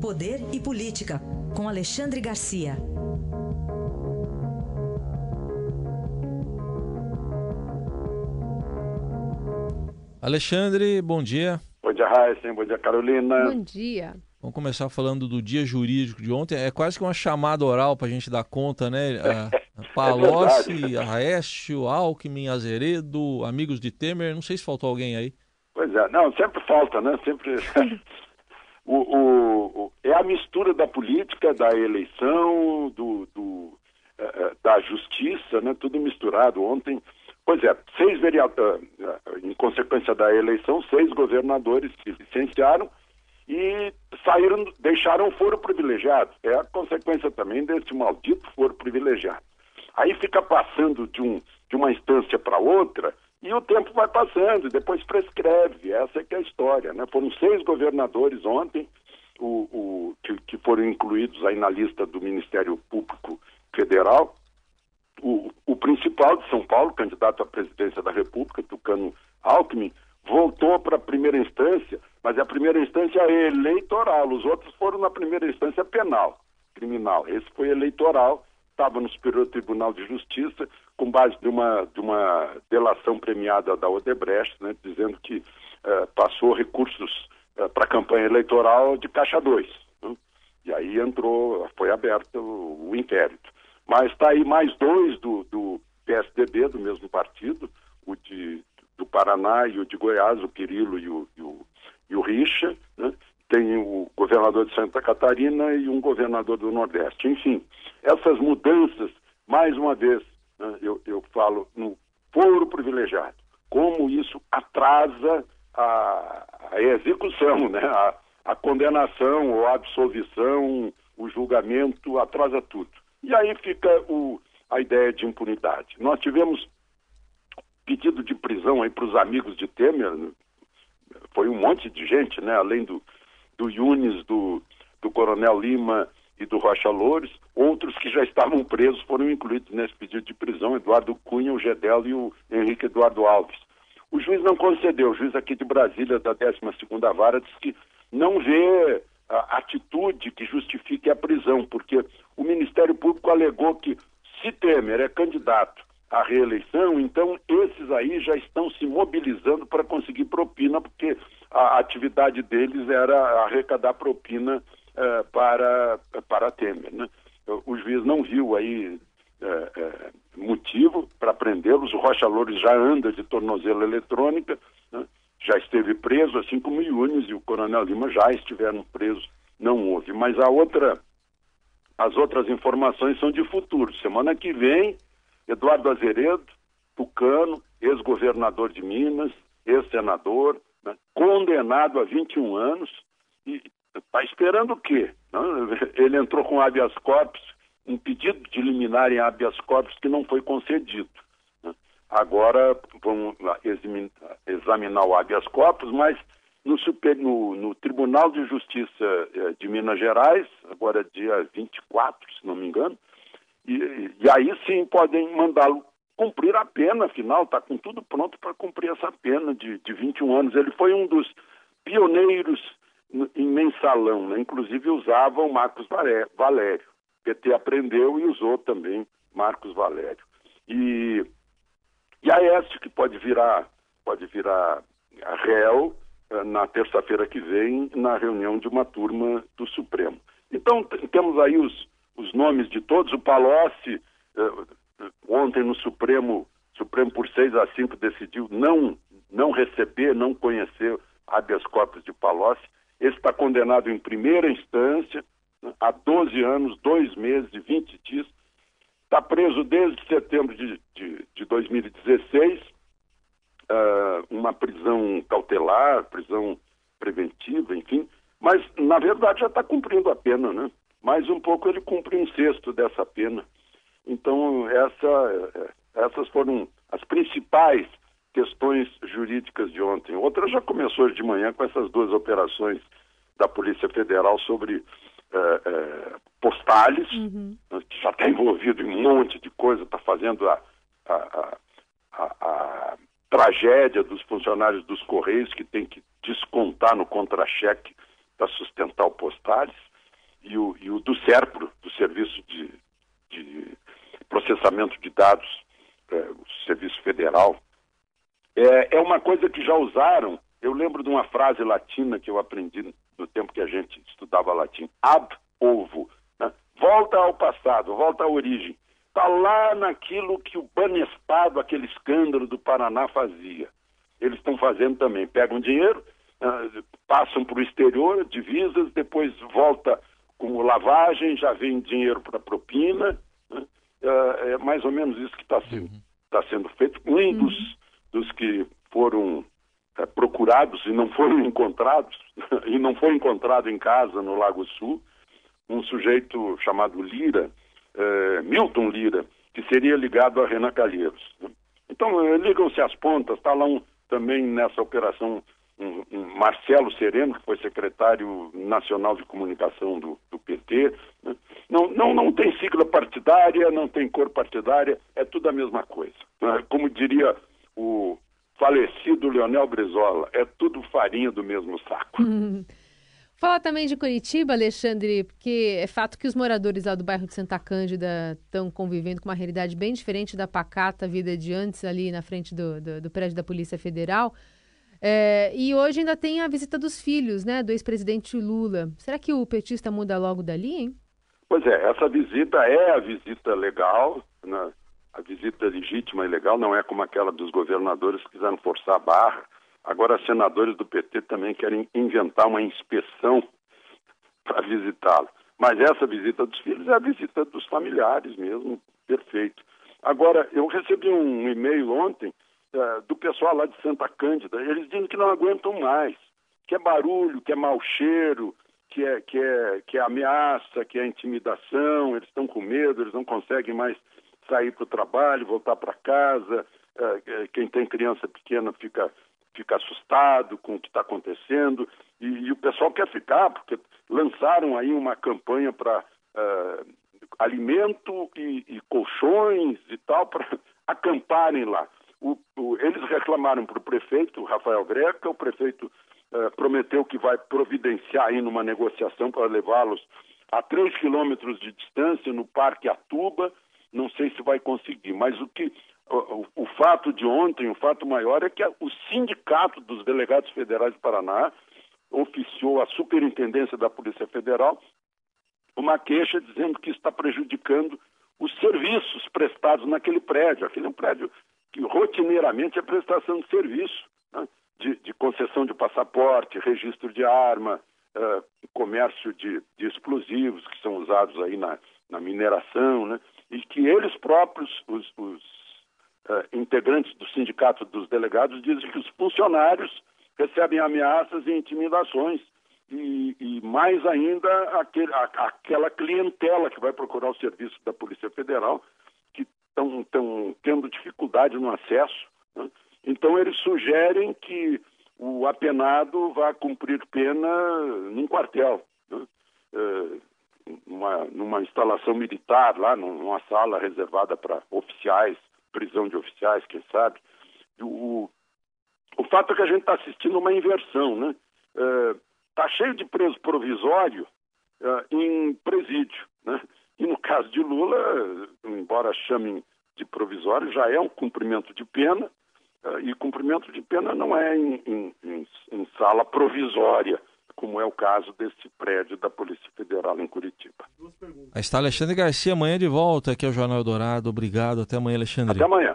Poder e Política, com Alexandre Garcia. Alexandre, bom dia. Bom dia, Raíssa. Bom dia, Carolina. Bom dia. Vamos começar falando do dia jurídico de ontem. É quase que uma chamada oral para a gente dar conta, né? A Palocci, é Aécio, Alckmin, Azeredo, amigos de Temer. Não sei se faltou alguém aí. Pois é. Não, sempre falta, né? Sempre... o, o, é a mistura da política, da eleição, do, do uh, da justiça, né? Tudo misturado. Ontem... Pois é, seis vereadores, em consequência da eleição, seis governadores se licenciaram e saíram, deixaram foro privilegiado. É a consequência também desse maldito foro privilegiado. Aí fica passando de, um, de uma instância para outra e o tempo vai passando, depois prescreve. Essa é que é a história. Né? Foram seis governadores ontem o, o que, que, foram incluídos aí na lista do Ministério Público Federal. O, o principal de São Paulo, candidato à presidência da República, Tucano Alckmin, voltou para a primeira instância, mas a primeira instância é eleitoral, os outros foram na primeira instância penal, criminal. Esse foi eleitoral, estava no Superior Tribunal de Justiça, com base de uma, de uma delação premiada da Odebrecht, né, dizendo que eh, passou recursos eh, para a campanha eleitoral de Caixa 2. Né? E aí entrou, foi aberto o, o inquérito. Mas está aí mais dois do, do PSDB, do mesmo partido, o de do Paraná e o de Goiás, o Quirilo e o, e o, e o Richa, né? tem o governador de Santa Catarina e um governador do Nordeste. Enfim, essas mudanças, mais uma vez, né, eu, eu falo no foro privilegiado, como isso atrasa a, a execução, né? a, a condenação ou a absolvição, o julgamento, atrasa tudo. E aí fica o, a ideia de impunidade. Nós tivemos pedido de prisão aí para os amigos de Temer, foi um monte de gente, né? Além do, do Yunes, do, do Coronel Lima e do Rocha Loures, outros que já estavam presos foram incluídos nesse pedido de prisão, Eduardo Cunha, o Gedel e o Henrique Eduardo Alves. O juiz não concedeu, o juiz aqui de Brasília, da 12ª Vara, disse que não vê a atitude que justifique a prisão, porque o Ministério Público alegou que se Temer é candidato a reeleição, então esses aí já estão se mobilizando para conseguir propina, porque a atividade deles era arrecadar propina eh, para, para Temer. Né? O juiz não viu aí eh, eh, motivo para prendê-los, o Rocha Loures já anda de tornozelo eletrônica, né? já esteve preso, assim como o Yunes e o Coronel Lima já estiveram presos, não houve. Mas a outra, as outras informações são de futuro. Semana que vem Eduardo Azeredo, tucano, ex-governador de Minas, ex-senador, né, condenado a 21 anos, e está esperando o quê? Ele entrou com habeas corpus, um pedido de liminar em habeas corpus que não foi concedido. Né. Agora vamos examinar o habeas corpus, mas no, super, no, no, Tribunal de Justiça eh, de Minas Gerais, agora dia 24, se não me engano, e, e aí sim podem mandá-lo cumprir a pena, afinal, está com tudo pronto para cumprir essa pena de, de 21 anos. Ele foi um dos pioneiros em mensalão, né? inclusive usava o Marcos Valério. O PT aprendeu e usou também Marcos Valério. E, e a Este, que pode virar, pode virar réu eh, na terça-feira que vem, na reunião de uma turma do Supremo. Então, temos aí os, os nomes de todos. O Palocci, eh, ontem no Supremo, Supremo por 6 a 5 decidiu não, não receber, não conhecer habeas corpus de Palocci. Esse está condenado em primeira instância né, a 12 anos, 2 meses e 20 dias. Está preso desde setembro de, de, de 2016, uh, eh, uma prisão cautelar, prisão preventiva, enfim. Mas, na verdade, já está cumprindo a pena, né? mais um pouco ele cumpre um sexto dessa pena. Então, essa, essas foram as principais questões jurídicas de ontem. Outra já começou hoje de manhã com essas duas operações da Polícia Federal sobre é, é, postalhos, uhum. Né, que já está envolvido em um monte de coisa, está fazendo a, a, a, a, tragédia dos funcionários dos Correios que tem que descontar no contra-cheque para sustentar o postales. e o, e o do SERPRO, do Serviço de, de Processamento de Dados, é, o Serviço Federal, é, é uma coisa que já usaram. Eu lembro de uma frase latina que eu aprendi no tempo que a gente estudava latim: ab ovo. Né? Volta ao passado, volta à origem. Está lá naquilo que o Banestado, aquele escândalo do Paraná, fazia. Eles estão fazendo também. Pegam dinheiro, uh, passam para o exterior, divisas, depois volta com lavagem, já vem dinheiro para propina. Né? Uh, é mais ou menos isso que está sendo, uhum. tá sendo feito. Um uhum. dos, dos que foram uh, procurados e não foram encontrados, e não foi encontrado em casa no Lago Sul, um sujeito chamado Lira, eh, Milton Lira, que seria ligado a Renan Calheiros. Então, eh, ligam-se as pontas, está lá um, também nessa operação um, um Marcelo Sereno, que foi secretário nacional de comunicação do, do PT. Né? Não, não, não tem sigla partidária, não tem cor partidária, é tudo a mesma coisa. Né? Como diria o falecido Leonel Brizola, é tudo farinha do mesmo saco. Fala também de Curitiba, Alexandre, porque é fato que os moradores lá do bairro de Santa Cândida estão convivendo com uma realidade bem diferente da pacata vida de antes ali na frente do, do, do prédio da Polícia Federal. É, e hoje ainda tem a visita dos filhos, né, do ex-presidente Lula. Será que o petista muda logo dali, hein? Pois é, essa visita é a visita legal, né? A visita legítima e legal, não é como aquela dos governadores que quiseram forçar a barra Agora, senadores do PT também querem inventar uma inspeção para visitá-lo. Mas essa visita dos filhos é a visita dos familiares mesmo, perfeito. Agora, eu recebi um e-mail ontem uh, do pessoal lá de Santa Cândida, eles dizem que não aguentam mais, que é barulho, que é mau cheiro, que é, que é, que é ameaça, que é intimidação, eles estão com medo, eles não conseguem mais sair para o trabalho, voltar para casa, uh, quem tem criança pequena fica fica assustado com o que está acontecendo e, e, o pessoal quer ficar, porque lançaram aí uma campanha para uh, eh, alimento e, e, colchões e tal para acamparem lá. O, o, eles reclamaram para o prefeito, Rafael Greca, o prefeito uh, prometeu que vai providenciar aí numa negociação para levá-los a três quilômetros de distância no Parque Atuba, não sei se vai conseguir, mas o que o, o, fato de ontem, o fato maior é que o Sindicato dos Delegados Federais do Paraná oficiou a Superintendência da Polícia Federal uma queixa dizendo que está prejudicando os serviços prestados naquele prédio. Aquele é um prédio que rotineiramente é prestação de serviço, né? de, de, concessão de passaporte, registro de arma, uh, comércio de, de, explosivos que são usados aí na, na mineração, né? E que eles próprios, os, os uh, integrantes do sindicato dos delegados, dizem que os funcionários recebem ameaças e intimidações. E, e mais ainda aquele, a, aquela clientela que vai procurar o serviço da Polícia Federal, que estão tendo dificuldade no acesso. Né? Então, eles sugerem que o apenado vá cumprir pena num quartel. Né? Uh, numa, numa instalação militar lá, numa sala reservada para oficiais, prisão de oficiais, quem sabe. O, o fato é que a gente está assistindo uma inversão, né? Está é, cheio de preso provisório é, em presídio, né? E no caso de Lula, embora chamem de provisório, já é um cumprimento de pena, é, e cumprimento de pena não é em, em, em sala provisória, como é o caso desse prédio da Polícia Federal em Curitiba. Aí está Alexandre Garcia amanhã de volta aqui ao Jornal Dourado. Obrigado. Até amanhã, Alexandre. Até amanhã.